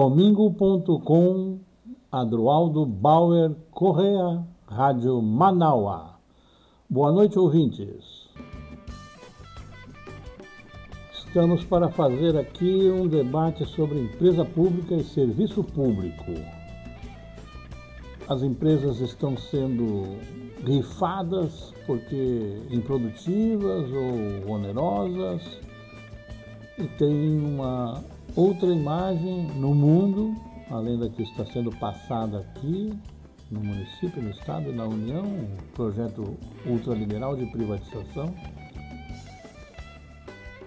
Domingo.com, Adroaldo Bauer Correa, Rádio Manaua. Boa noite, ouvintes. Estamos para fazer aqui um debate sobre empresa pública e serviço público. As empresas estão sendo rifadas porque improdutivas ou onerosas e tem uma outra imagem no mundo, além da que está sendo passada aqui no município, no estado e na União, um projeto ultraliberal de privatização.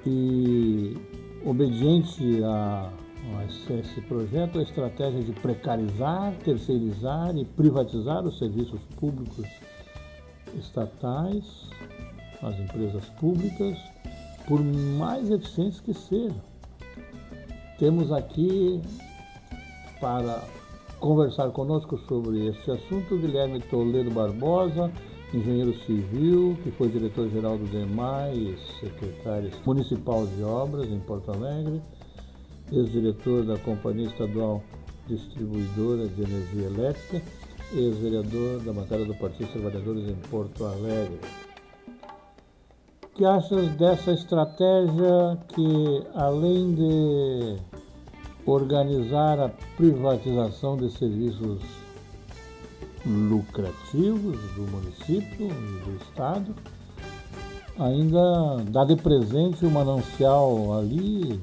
E obediente a, a esse projeto, a estratégia de precarizar, terceirizar e privatizar os serviços públicos estatais, as empresas públicas, por mais eficientes que sejam. Temos aqui para conversar conosco sobre este assunto Guilherme Toledo Barbosa, engenheiro civil, que foi diretor-geral do DEMAI e secretário municipal de obras em Porto Alegre, ex-diretor da Companhia Estadual Distribuidora de Energia Elétrica, ex-vereador da bancada do Partido dos Trabalhadores em Porto Alegre. O que achas dessa estratégia que, além de organizar a privatização de serviços lucrativos do município e do estado, ainda dá de presente o manancial ali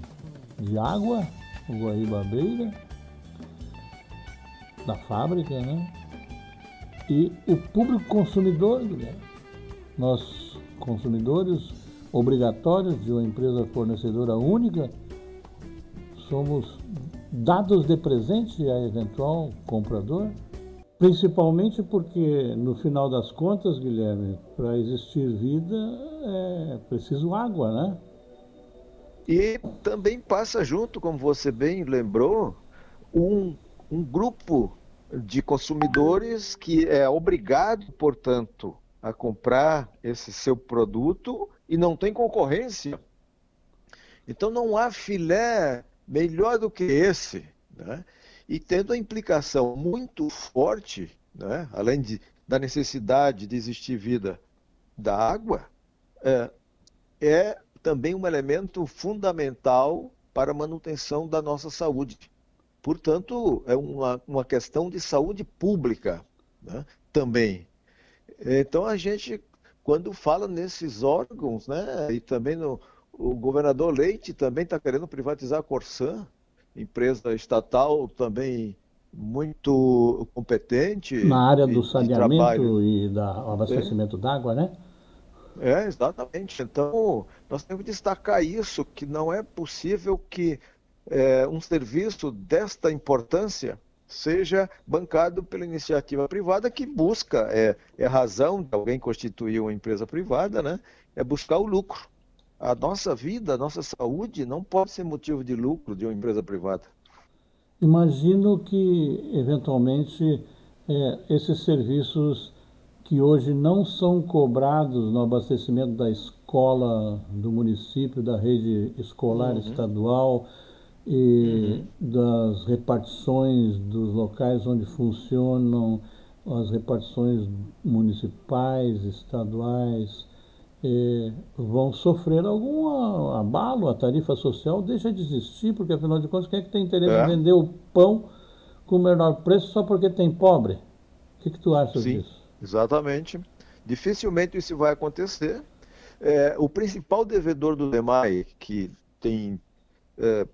de água, o Guaíba Beira, da fábrica, né? E o público consumidor, Guilherme. Nós, consumidores obrigatórios de uma empresa fornecedora única, somos dados de presente a eventual comprador? Principalmente porque, no final das contas, Guilherme, para existir vida é preciso água, né? E também passa junto, como você bem lembrou, um, um grupo de consumidores que é obrigado, portanto, a comprar esse seu produto e não tem concorrência. Então não há filé melhor do que esse. Né? e tendo a implicação muito forte, né, além de, da necessidade de existir vida da água, é, é também um elemento fundamental para a manutenção da nossa saúde. Portanto, é uma, uma questão de saúde pública né, também. Então, a gente, quando fala nesses órgãos, né, e também no, o governador Leite também está querendo privatizar a Corsã, empresa estatal também muito competente. Na área do saneamento e da abastecimento é. d'água, né? É, exatamente. Então, nós temos que destacar isso, que não é possível que é, um serviço desta importância seja bancado pela iniciativa privada que busca, é, é razão de alguém constituir uma empresa privada, né? É buscar o lucro a nossa vida, a nossa saúde não pode ser motivo de lucro de uma empresa privada. Imagino que, eventualmente, é, esses serviços que hoje não são cobrados no abastecimento da escola do município, da rede escolar uhum. estadual e uhum. das repartições dos locais onde funcionam as repartições municipais, estaduais, vão sofrer algum abalo, a tarifa social deixa de existir, porque afinal de contas, quem é que tem interesse é. em vender o pão com o menor preço só porque tem pobre? O que, que tu acha Sim, disso? Exatamente. Dificilmente isso vai acontecer. É, o principal devedor do DEMAI, que tem é,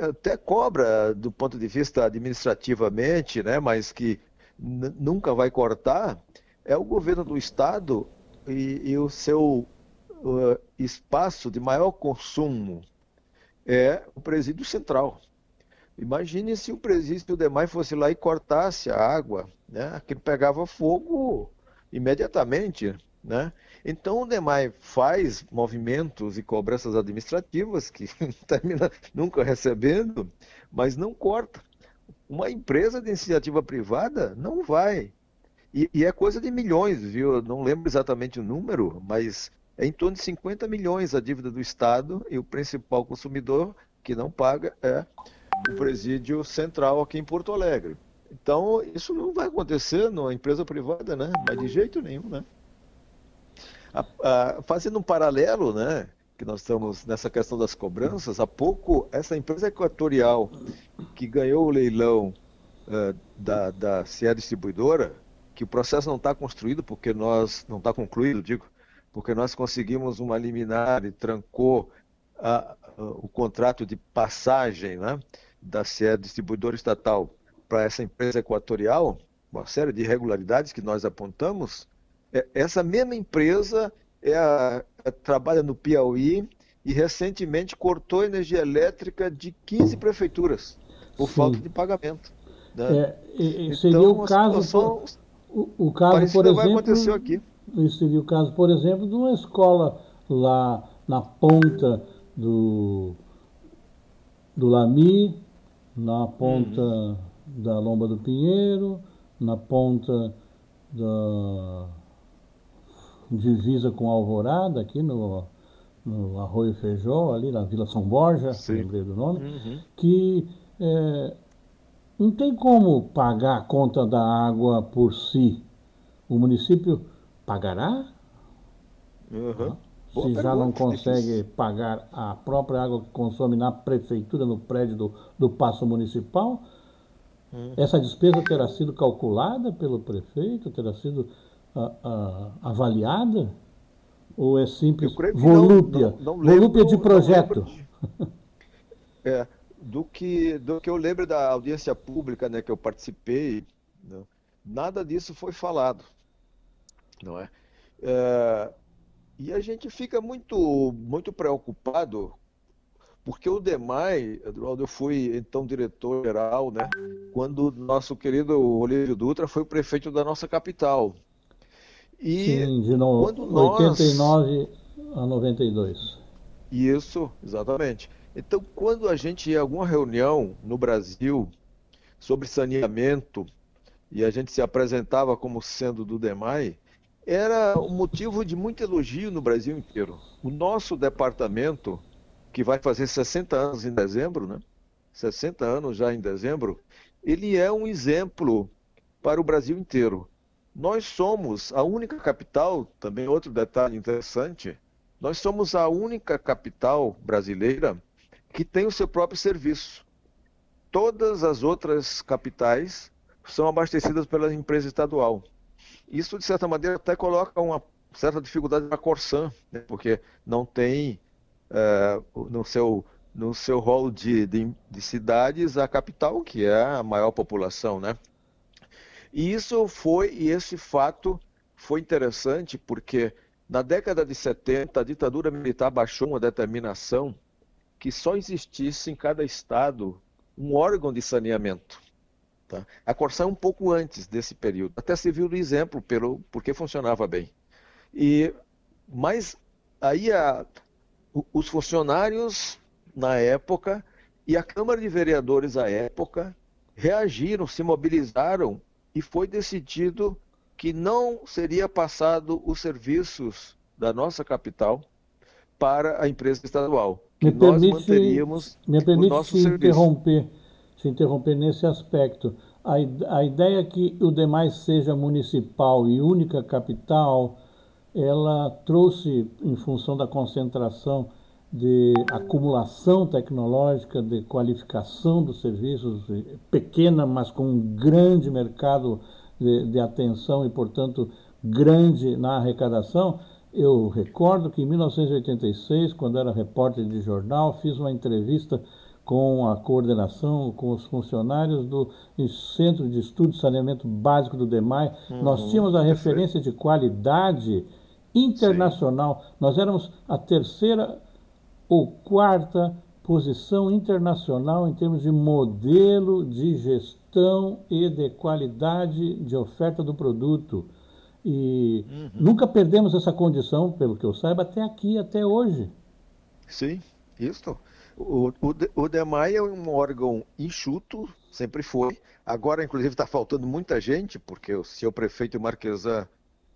até cobra do ponto de vista administrativamente, né, mas que nunca vai cortar, é o governo do estado e, e o seu uh, espaço de maior consumo é o presídio central. Imagine se o presídio demais fosse lá e cortasse a água, né? Aquilo pegava fogo imediatamente, né? Então o DEMAI faz movimentos e cobranças administrativas que termina nunca recebendo, mas não corta. Uma empresa de iniciativa privada não vai e, e, é coisa de milhões, viu? Eu não lembro exatamente o número, mas é em torno de 50 milhões a dívida do Estado e o principal consumidor que não paga é o presídio central aqui em Porto Alegre. Então, isso não vai acontecer numa empresa privada, né? Mas de jeito nenhum, né? A, a, fazendo um paralelo, né? Que nós estamos nessa questão das cobranças, há pouco essa empresa equatorial que ganhou o leilão uh, da, da CIE Distribuidora, que o processo não está construído porque nós não está concluído, digo, porque nós conseguimos uma liminar e trancou a, a, o contrato de passagem, né? Da CIE Distribuidora Estatal para essa empresa equatorial, uma série de irregularidades que nós apontamos, é, essa mesma empresa é a, a, trabalha no Piauí e recentemente cortou energia elétrica de 15 prefeituras por Sim. falta de pagamento. Né? É, seria então, o caso, por, o, o, caso por exemplo, vai acontecer aqui. Isso seria o caso, por exemplo, de uma escola lá na ponta do, do Lami, na ponta uhum da Lomba do Pinheiro, na ponta da divisa com Alvorada, aqui no, no Arroio Feijó, ali na Vila São Borja, Sim. lembrei do nome, uhum. que é, não tem como pagar a conta da água por si. O município pagará? Uhum. Se já não consegue pagar a própria água que consome na prefeitura, no prédio do, do Paço Municipal, Hum. Essa despesa terá sido calculada pelo prefeito? Terá sido uh, uh, avaliada? Ou é simples volúpia? Não, não, não volúpia de projeto? De... é, do, que, do que eu lembro da audiência pública né, que eu participei, né, nada disso foi falado. Não é? é? E a gente fica muito, muito preocupado porque o DEMAI, Eduardo, eu fui então diretor-geral, né? Quando nosso querido Olívio Dutra foi o prefeito da nossa capital. E Sim, de no... quando nós... 89 a 92. Isso, exatamente. Então, quando a gente ia a alguma reunião no Brasil sobre saneamento e a gente se apresentava como sendo do DEMAI, era um motivo de muito elogio no Brasil inteiro. O nosso departamento que vai fazer 60 anos em dezembro, né? 60 anos já em dezembro, ele é um exemplo para o Brasil inteiro. Nós somos a única capital, também outro detalhe interessante, nós somos a única capital brasileira que tem o seu próprio serviço. Todas as outras capitais são abastecidas pela empresa estadual. Isso, de certa maneira, até coloca uma certa dificuldade na Corsan, né? porque não tem é, no seu no seu rol de, de, de, cidades a capital, que é a maior população, né? E isso foi, e esse fato foi interessante porque na década de 70 a ditadura militar baixou uma determinação que só existisse em cada estado um órgão de saneamento. Tá? A Corsã um pouco antes desse período, até se viu do exemplo pelo porque funcionava bem. E mas aí a, os funcionários na época e a Câmara de Vereadores à época reagiram, se mobilizaram e foi decidido que não seria passado os serviços da nossa capital para a empresa estadual. Me nós permite, manteríamos me permite o nosso se serviço. interromper, se interromper nesse aspecto. A, a ideia é que o demais seja municipal e única capital ela trouxe, em função da concentração de acumulação tecnológica, de qualificação dos serviços, pequena, mas com um grande mercado de, de atenção e, portanto, grande na arrecadação. Eu recordo que em 1986, quando era repórter de jornal, fiz uma entrevista com a coordenação, com os funcionários do Centro de Estudo de Saneamento Básico do DEMAI. Uhum, Nós tínhamos a referência de qualidade internacional. Sim. Nós éramos a terceira ou quarta posição internacional em termos de modelo de gestão e de qualidade de oferta do produto. E uhum. nunca perdemos essa condição, pelo que eu saiba, até aqui, até hoje. Sim, isso. O, o, o DEMAI é um órgão enxuto, sempre foi. Agora, inclusive, está faltando muita gente, porque o seu prefeito Marquesan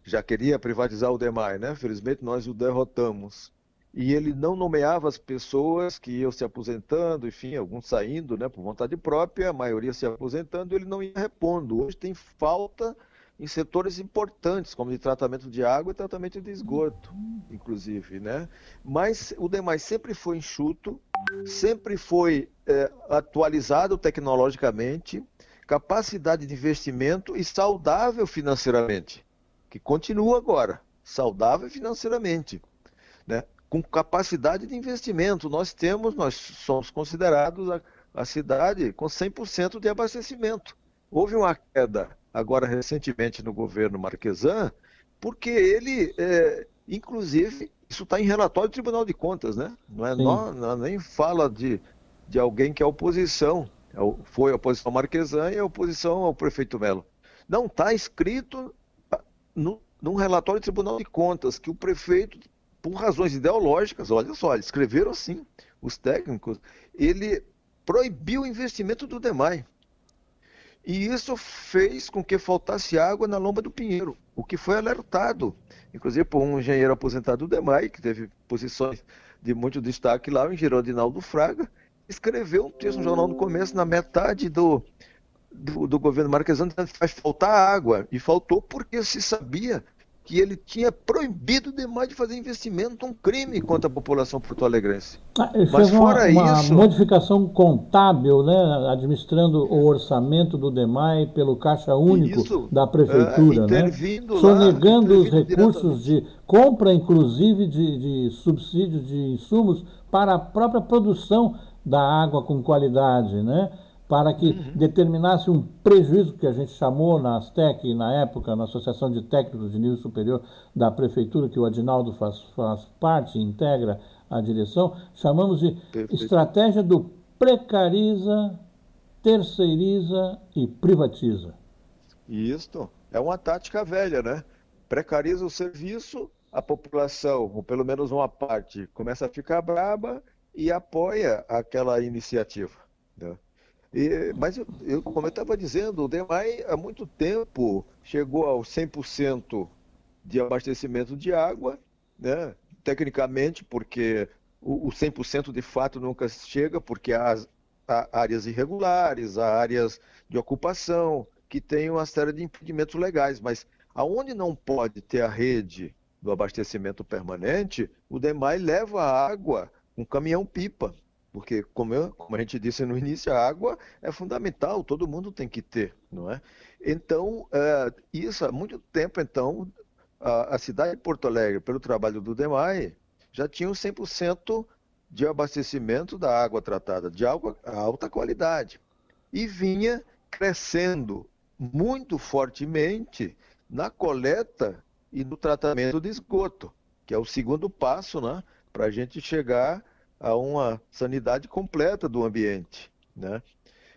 já queria privatizar o DEMAI, né? Felizmente nós o derrotamos. e ele não nomeava as pessoas que iam se aposentando, enfim, alguns saindo né, por vontade própria, a maioria se aposentando, ele não ia repondo. Hoje tem falta em setores importantes, como de tratamento de água e tratamento de esgoto, inclusive. Né? Mas o demais sempre foi enxuto, sempre foi é, atualizado tecnologicamente, capacidade de investimento e saudável financeiramente, que continua agora, saudável financeiramente. Né? com capacidade de investimento. Nós temos, nós somos considerados a, a cidade com 100% de abastecimento. Houve uma queda agora recentemente no governo Marquesan, porque ele, é, inclusive, isso está em relatório do Tribunal de Contas, né? Não é não, não, nem fala de, de alguém que é oposição. É foi a oposição Marquesan e a oposição ao prefeito Melo. Não está escrito no, num relatório do Tribunal de Contas que o prefeito por razões ideológicas, olha só, escreveram assim, os técnicos, ele proibiu o investimento do DEMAI. E isso fez com que faltasse água na lomba do Pinheiro, o que foi alertado, inclusive por um engenheiro aposentado do DEMAI, que teve posições de muito destaque lá, o engenheiro Adinaldo Fraga, escreveu um texto no jornal no começo, na metade do, do, do governo Marquesano, dizendo que faz faltar água. E faltou porque se sabia que ele tinha proibido demais de fazer investimento, um crime contra a população porto-alegrense. Ah, Mas fora uma, isso, uma modificação contábil, né, administrando o orçamento do DEMAI pelo caixa único isso, da prefeitura, é, né? sonegando os recursos de compra, inclusive de, de subsídios de insumos para a própria produção da água com qualidade, né? Para que uhum. determinasse um prejuízo que a gente chamou na ASTEC, na época, na Associação de Técnicos de Nível Superior da Prefeitura, que o Adinaldo faz, faz parte, integra a direção, chamamos de Perfeito. estratégia do precariza, terceiriza e privatiza. Isso, é uma tática velha, né? Precariza o serviço, a população, ou pelo menos uma parte, começa a ficar braba e apoia aquela iniciativa. Né? E, mas, eu, eu, como eu estava dizendo, o DEMAI há muito tempo chegou aos 100% de abastecimento de água, né? tecnicamente, porque o, o 100% de fato nunca chega, porque há, há, áreas irregulares, há áreas de ocupação, que têm uma série de impedimentos legais, mas aonde não pode ter a rede do abastecimento permanente, o DEMAI leva a água com caminhão-pipa. Porque, como, eu, como a gente disse no início, a água é fundamental, todo mundo tem que ter, não é? Então, é, isso há muito tempo, então, a, a, cidade de Porto Alegre, pelo trabalho do DEMAI, já tinha 100% de abastecimento da água tratada, de água alta qualidade. E vinha crescendo muito fortemente na coleta e no tratamento de esgoto, que é o segundo passo né, para a gente chegar a uma sanidade completa do ambiente. Né?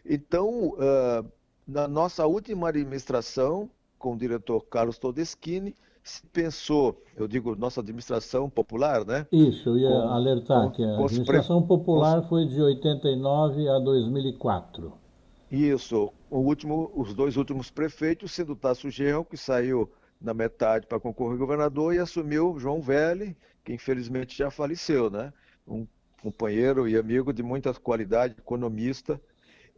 Então, uh, na nossa última administração, com o diretor Carlos Todeschini, se pensou, eu digo nossa administração popular, né? Isso, eu ia com, alertar com, que a administração pre... popular foi de 89 a 2004. Isso, o último, os dois últimos prefeitos, sendo Tasso Genro, que saiu na metade para concorrer governador, e assumiu João Velli, que infelizmente já faleceu, né? Um companheiro e amigo de muita qualidade, economista,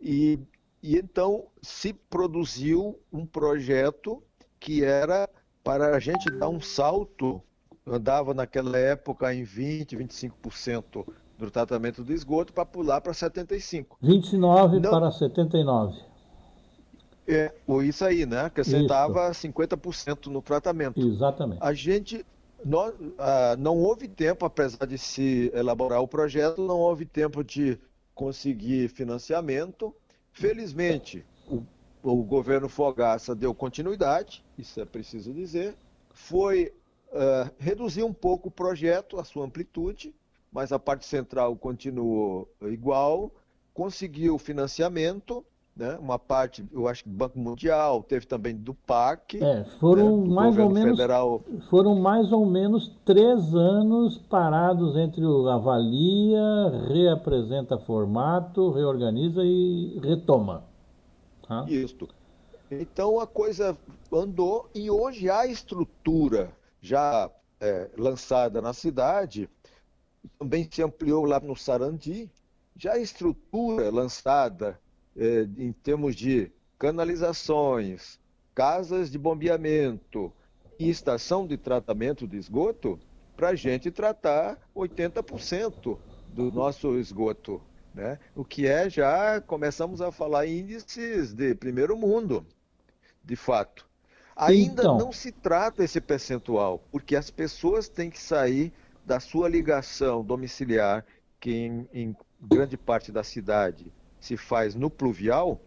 e, e então se produziu um projeto que era para a gente dar um salto, andava naquela época em 20, 25% do tratamento do esgoto para pular para 75. 29 Não, para 79. É, isso aí, né? Acrescentava isso. 50% no tratamento. Exatamente. A gente não, ah, não houve tempo, apesar de se elaborar o projeto, não houve tempo de conseguir financiamento. Felizmente, o, o governo Fogaça deu continuidade, isso é preciso dizer, foi uh, reduzir um pouco o projeto, a sua amplitude, mas a parte central continuou igual, conseguiu financiamento né? Uma parte, eu acho que Banco Mundial, teve também do PAC. É, foram né? mais ou menos federal. foram mais ou menos três anos parados entre o avalia, reapresenta formato, reorganiza e retoma. Tá? Isso. Então a coisa andou e hoje a estrutura já é, lançada na cidade também se ampliou lá no Sarandi. Já a estrutura lançada eh, em termos de canalizações, casas de bombeamento e estação de tratamento de esgoto, para a gente tratar 80% do nosso esgoto. Né? O que é já, começamos a falar índices de primeiro mundo, de fato. Ainda então... não se trata esse percentual, porque as pessoas têm que sair da sua ligação domiciliar, que em, em grande parte da cidade se faz no pluvial,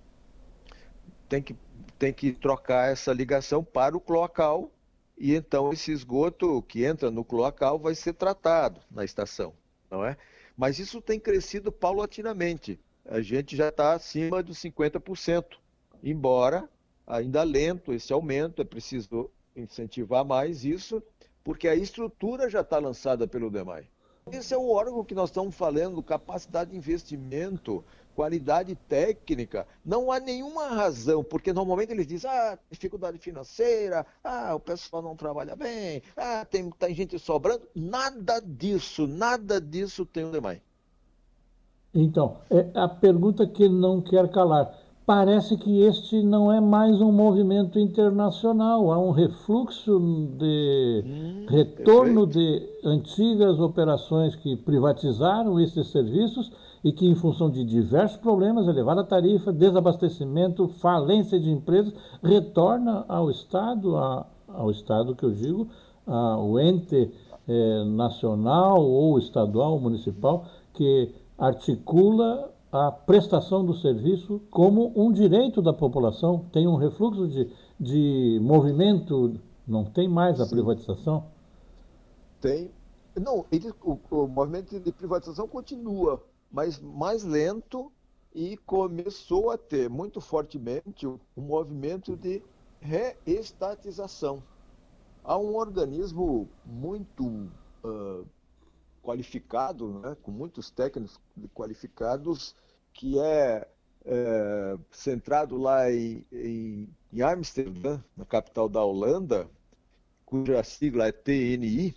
tem que, tem que trocar essa ligação para o cloacal e então esse esgoto que entra no cloacal vai ser tratado na estação, não é? Mas isso tem crescido paulatinamente. A gente já está acima dos 50%, embora ainda lento esse aumento, é preciso incentivar mais isso, porque a estrutura já está lançada pelo DEMAI. Esse é o órgão que nós estamos falando, capacidade de investimento, qualidade técnica. Não há nenhuma razão, porque normalmente eles dizem, ah, dificuldade financeira, ah, o pessoal não trabalha bem, ah, tem, tem gente sobrando. Nada disso, nada disso tem o DEMAI. Então, é a pergunta que não quer calar parece que este não é mais um movimento internacional, há um refluxo de hum, retorno perfeito. de antigas operações que privatizaram esses serviços e que, em função de diversos problemas, elevada tarifa, desabastecimento, falência de empresas, retorna ao Estado, a, ao Estado que eu digo, ao ente eh, nacional ou estadual, municipal, que articula a prestação do serviço como um direito da população, tem um refluxo de, de movimento, não tem mais a Sim. privatização? Tem. Não, ele, o, o movimento de privatização continua, mas mais lento e começou a ter muito fortemente o movimento de reestatização. Há um organismo muito uh, qualificado, né, com muitos técnicos qualificados, que é, é centrado lá em, em, em Amsterdã, na capital da Holanda, cuja sigla é TNI,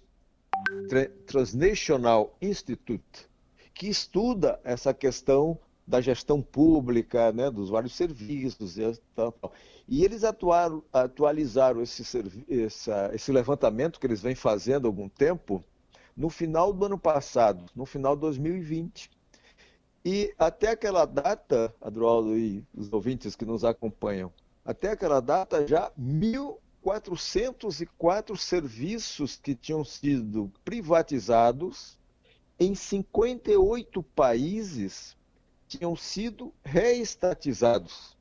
Transnational Institute, que estuda essa questão da gestão pública, né, dos vários serviços e tal. E eles atuaram, atualizaram esse, essa, esse levantamento que eles vêm fazendo há algum tempo, no final do ano passado, no final de 2020. E até aquela data, Adroaldo e os ouvintes que nos acompanham, até aquela data já 1.404 serviços que tinham sido privatizados em 58 países tinham sido reestatizados.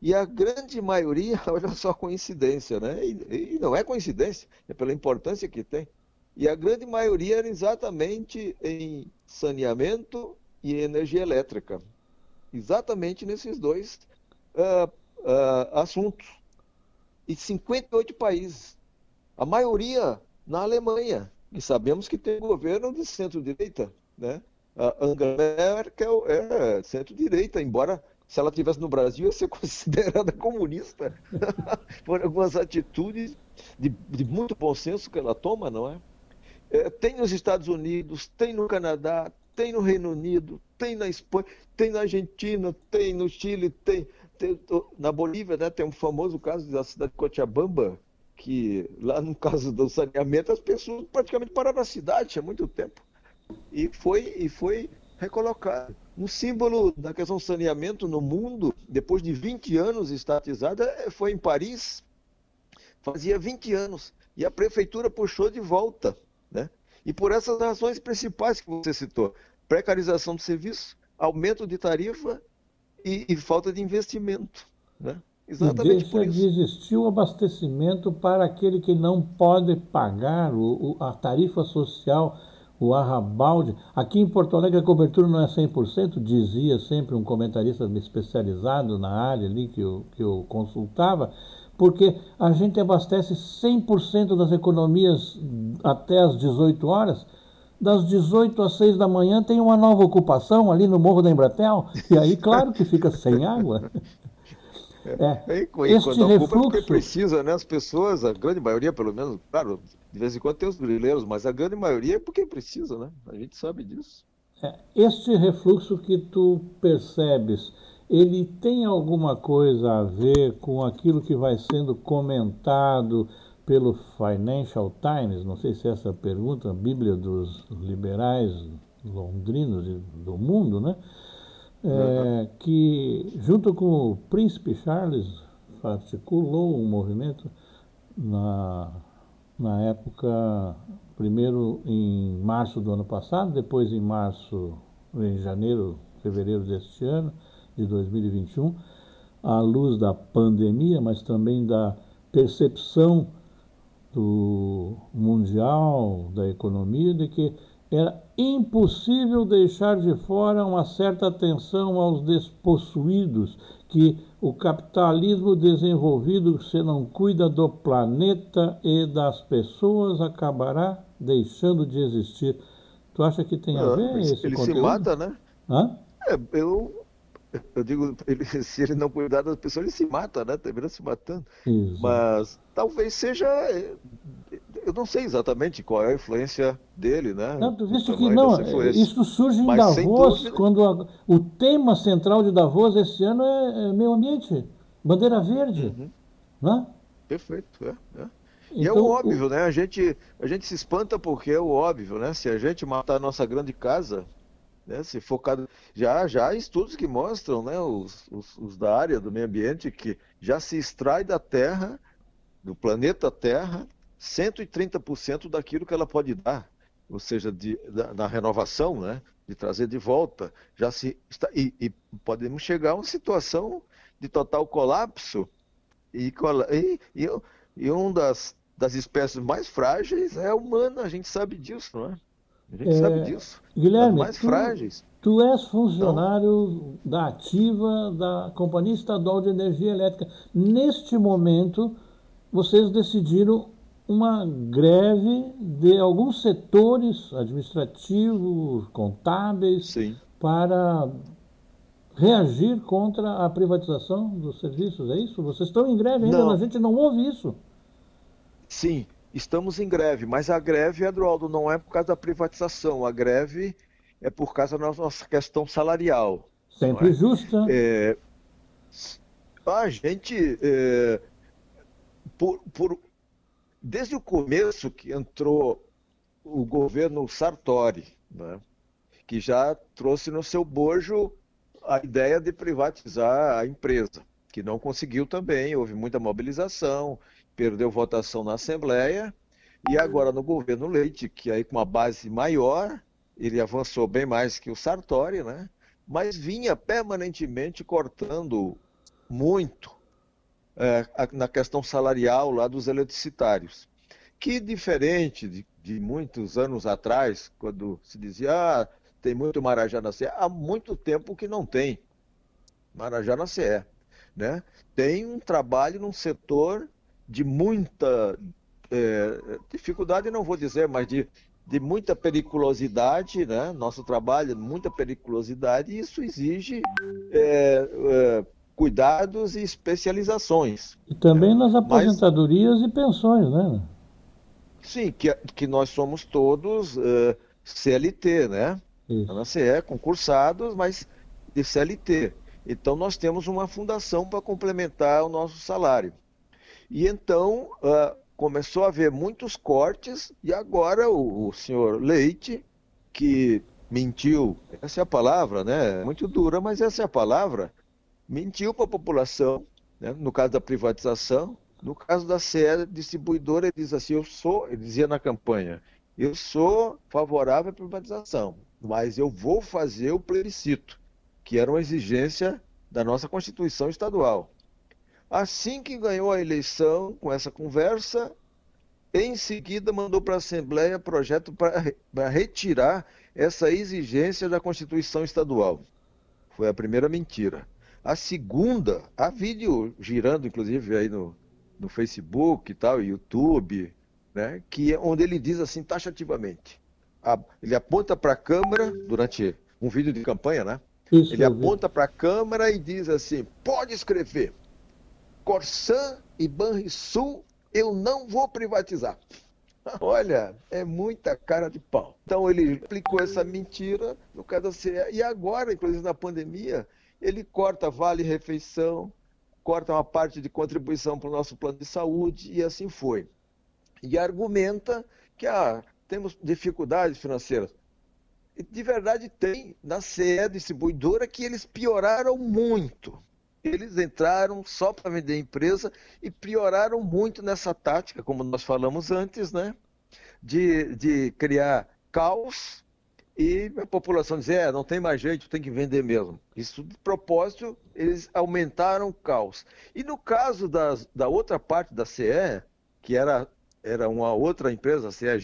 E a grande maioria, olha só a coincidência, né? E, e não é coincidência, é pela importância que tem. E a grande maioria era exatamente em saneamento e energia elétrica. Exatamente nesses dois uh, uh, assuntos. E 58 países. A maioria na Alemanha. E sabemos que tem governo de centro-direita. Né? A Angela Merkel é centro-direita, embora se ela estivesse no Brasil ia ser considerada comunista por algumas atitudes de, de muito bom senso que ela toma, não é? É, tem nos Estados Unidos, tem no Canadá, tem no Reino Unido, tem na Espanha, tem na Argentina, tem no Chile, tem, tem na Bolívia, né, tem um famoso caso da cidade de Cochabamba, que lá no caso do saneamento as pessoas praticamente pararam a cidade há muito tempo. E foi, e foi recolocado. Um símbolo da questão do saneamento no mundo, depois de 20 anos estatizada, é, foi em Paris. Fazia 20 anos. E a prefeitura puxou de volta né? E por essas razões principais que você citou: precarização do serviço, aumento de tarifa e, e falta de investimento. Né? Exatamente e deixa de existir o abastecimento para aquele que não pode pagar o, o, a tarifa social, o arrabalde. Aqui em Porto Alegre a cobertura não é 100%, dizia sempre um comentarista especializado na área ali que eu, que eu consultava, porque a gente abastece 100% das economias até as 18 horas. Das 18 às 6 da manhã tem uma nova ocupação ali no Morro da Embratel, e aí, claro que fica sem água. É. é. E, quando este a refluxo... culpa é porque precisa, né? As pessoas, a grande maioria, pelo menos, claro, de vez em quando tem os grileiros, mas a grande maioria é porque precisa, né? A gente sabe disso. É, este refluxo que tu percebes, ele tem alguma coisa a ver com aquilo que vai sendo comentado pelo Financial Times? Não sei se é essa pergunta, a Bíblia dos liberais londrinos do mundo, né? É, que, junto com o príncipe Charles, articulou um movimento na, na época, primeiro em março do ano passado, depois em março, em janeiro, fevereiro deste ano, de 2021, à luz da pandemia, mas também da percepção do mundial, da economia, de que era impossível deixar de fora uma certa atenção aos despossuídos, que o capitalismo desenvolvido, se não cuida do planeta e das pessoas, acabará deixando de existir. Tu acha que tem a ah, ver esse ele conteúdo? Ele se mata, né? Hã? É, eu, eu digo, ele, se ele não cuidar das pessoas, ele se mata, né? Termina se matando. Isso. Mas talvez seja eu não sei exatamente qual é a influência dele, né? Não, tu viste que não, isso surge em Mas, Davos, quando a, o tema central de Davos esse ano é, é meio ambiente, bandeira verde, uhum. né? Perfeito, é. é. E então, é o então, óbvio, o... né? A gente, a gente se espanta porque é o óbvio, né? Se a gente matar a nossa grande casa, né? Se focar... Já, já há estudos que mostram, né? Os, os, os da área do meio ambiente que já se extrai da Terra, do planeta Terra, 130% daquilo que ela pode dar, ou seja, de, da, da, renovação, né? de trazer de volta. Já se está, e, e, podemos chegar a uma situação de total colapso. E, e, e, uma das, das espécies mais frágeis é a humana, a gente sabe disso, não é? A gente é, sabe disso. Guilherme, mais tu, frágeis. Tu és funcionário então, da ativa da Companhia Estadual de Energia Elétrica. Neste momento, vocês decidiram uma greve de alguns setores administrativos, contábeis, Sim. para reagir contra a privatização dos serviços, é isso? Vocês estão em greve ainda, não. a gente não ouve isso. Sim, estamos em greve, mas a greve, Eduardo, não é por causa da privatização, a greve é por causa da nossa questão salarial. Sempre é? justa. É, a gente, é, por, por desde o começo que entrou o governo Sartori, né, que já trouxe no seu bojo a ideia de privatizar a empresa, que não conseguiu também, houve muita mobilização, perdeu votação na Assembleia, e agora no governo Leite, que aí com uma base maior, ele avançou bem mais que o Sartori, né? mas vinha permanentemente cortando muito é, na questão salarial lá dos eletricitários, que diferente de, de, muitos anos atrás, quando se dizia, ah, tem muito Marajá na CE, há muito tempo que não tem Marajá na CE. Né? Tem um trabalho num setor de muita é, dificuldade, não vou dizer, mas de, de muita periculosidade, né? Nosso trabalho, muita periculosidade, e isso exige é, é, cuidados e especializações. E também nas aposentadorias Mas, e pensões, né? Sim, que, que nós somos todos uh, CLT, né? Isso. Na CE, concursados, mas de CLT. Então nós temos uma fundação para complementar o nosso salário. E então uh, começou a haver muitos cortes, e agora o, o senhor Leite, que mentiu, essa é a palavra, né? Muito dura, mas essa é a palavra mentiu para a população, né? no caso da privatização. No caso da CE distribuidora, ele diz assim: eu sou, ele dizia na campanha, eu sou favorável à privatização, mas eu vou fazer o plebiscito, que era uma exigência da nossa Constituição Estadual. Assim que ganhou a eleição, com essa conversa, em seguida mandou para a Assembleia projeto para retirar essa exigência da Constituição Estadual. Foi a primeira mentira. A segunda, há vídeo girando, inclusive, aí no, no Facebook e tal, YouTube, né, que é onde ele diz assim taxativamente. A, ele aponta para a câmera durante um vídeo de campanha, né? Isso, ele aponta para a câmera e diz assim: pode escrever. Corsan e Banrisul eu não vou privatizar. Olha, é muita cara de pau. Então ele aplicou essa mentira no caso da CE. E agora, inclusive na pandemia, ele corta vale refeição, corta uma parte de contribuição para o nosso plano de saúde e assim foi. E argumenta que ah, temos dificuldades financeiras. E de verdade tem na CE distribuidora que eles pioraram muito. Eles entraram só para vender a empresa e pioraram muito nessa tática, como nós falamos antes, né? De, de criar caos e a população dizer, é, não tem mais jeito, tem que vender mesmo. Isso de propósito, eles aumentaram o caos. E no caso das, da outra parte da CE, que era, era uma outra empresa, a CE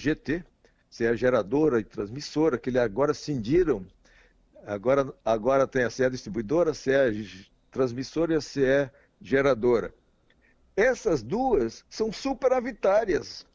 CE geradora e transmissora, que agora cindiram, agora, agora tem a CE distribuidora, a CE transmissora e a CE geradora. Essas duas são superavitárias.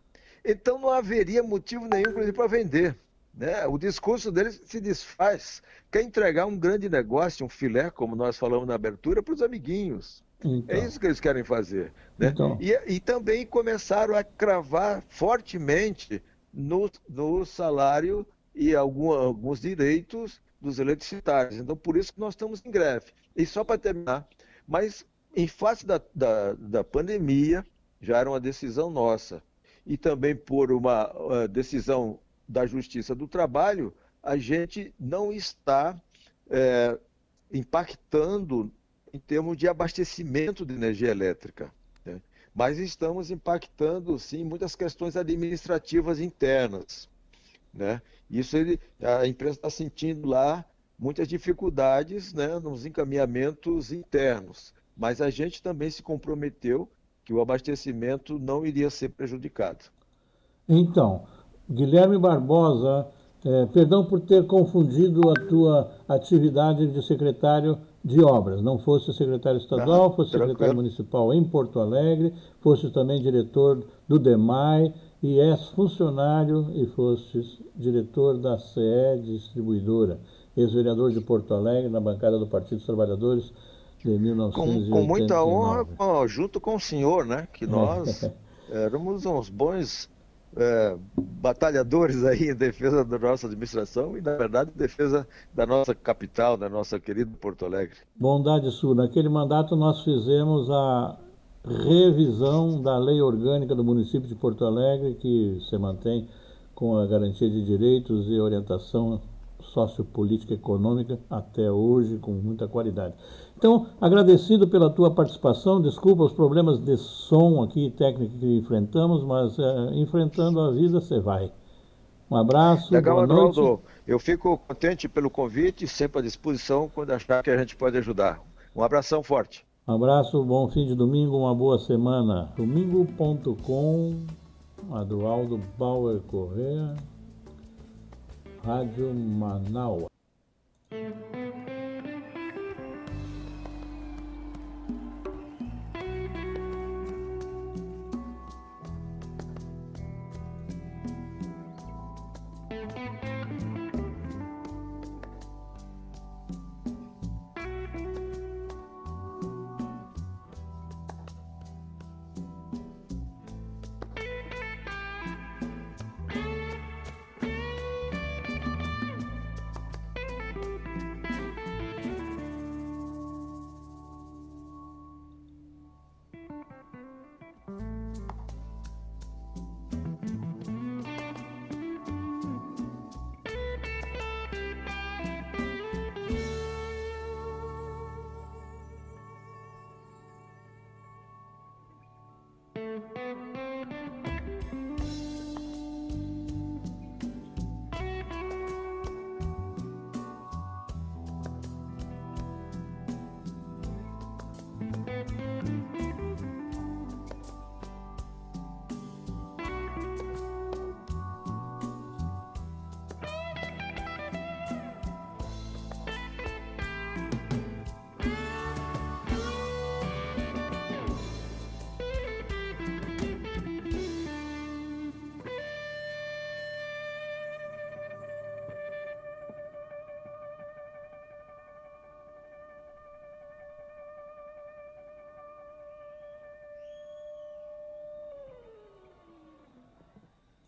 Então não haveria motivo nenhum, para vender. Né? O discurso deles se desfaz. Quer entregar um grande negócio, um filé, como nós falamos na abertura, para os amiguinhos. Então. É isso que eles querem fazer. Né? Então. E, e, também começaram a cravar fortemente no, no salário e algum, alguns direitos dos eletricitários. Então, por isso que nós estamos em greve. E só para terminar, mas em face da, da, da, pandemia, já era uma decisão nossa, e também por uma uh, decisão da Justiça do Trabalho, a gente não está é, impactando em termos de abastecimento de energia elétrica. Né? Mas estamos impactando, sim, muitas questões administrativas internas. Né? Isso ele, a empresa está sentindo lá muitas dificuldades né, nos encaminhamentos internos, mas a gente também se comprometeu que o abastecimento não iria ser prejudicado. Então, Guilherme Barbosa, é, perdão por ter confundido a tua atividade de secretário de obras. Não fosse secretário estadual, fosse secretário municipal em Porto Alegre, fosse também diretor do DEMAI e és funcionário e fosses diretor da CE Distribuidora ex-vereador de Porto Alegre, na bancada do Partido dos Trabalhadores de 1989. Com, com muita honra, junto com o senhor, né? Que nós éramos uns bons é, batalhadores aí em defesa da nossa administração e, na verdade, em defesa da nossa capital, da nossa querida Porto Alegre. Bondade sua. Naquele mandato nós fizemos a revisão da lei orgânica do município de Porto Alegre, que se mantém com a garantia de direitos e orientação sociopolítica e econômica até hoje com muita qualidade. Então, agradecido pela tua participação, desculpa os problemas de som aqui técnico que enfrentamos, mas é, enfrentando a vida você vai. Um abraço, Legal, boa Arnaldo. noite. Eu fico contente pelo convite, sempre à disposição quando achar que a gente pode ajudar. Um abração forte. Um abraço, bom fim de domingo, uma boa semana. Domingo.com, Adualdo Bauer Correa. Rádio Manaus.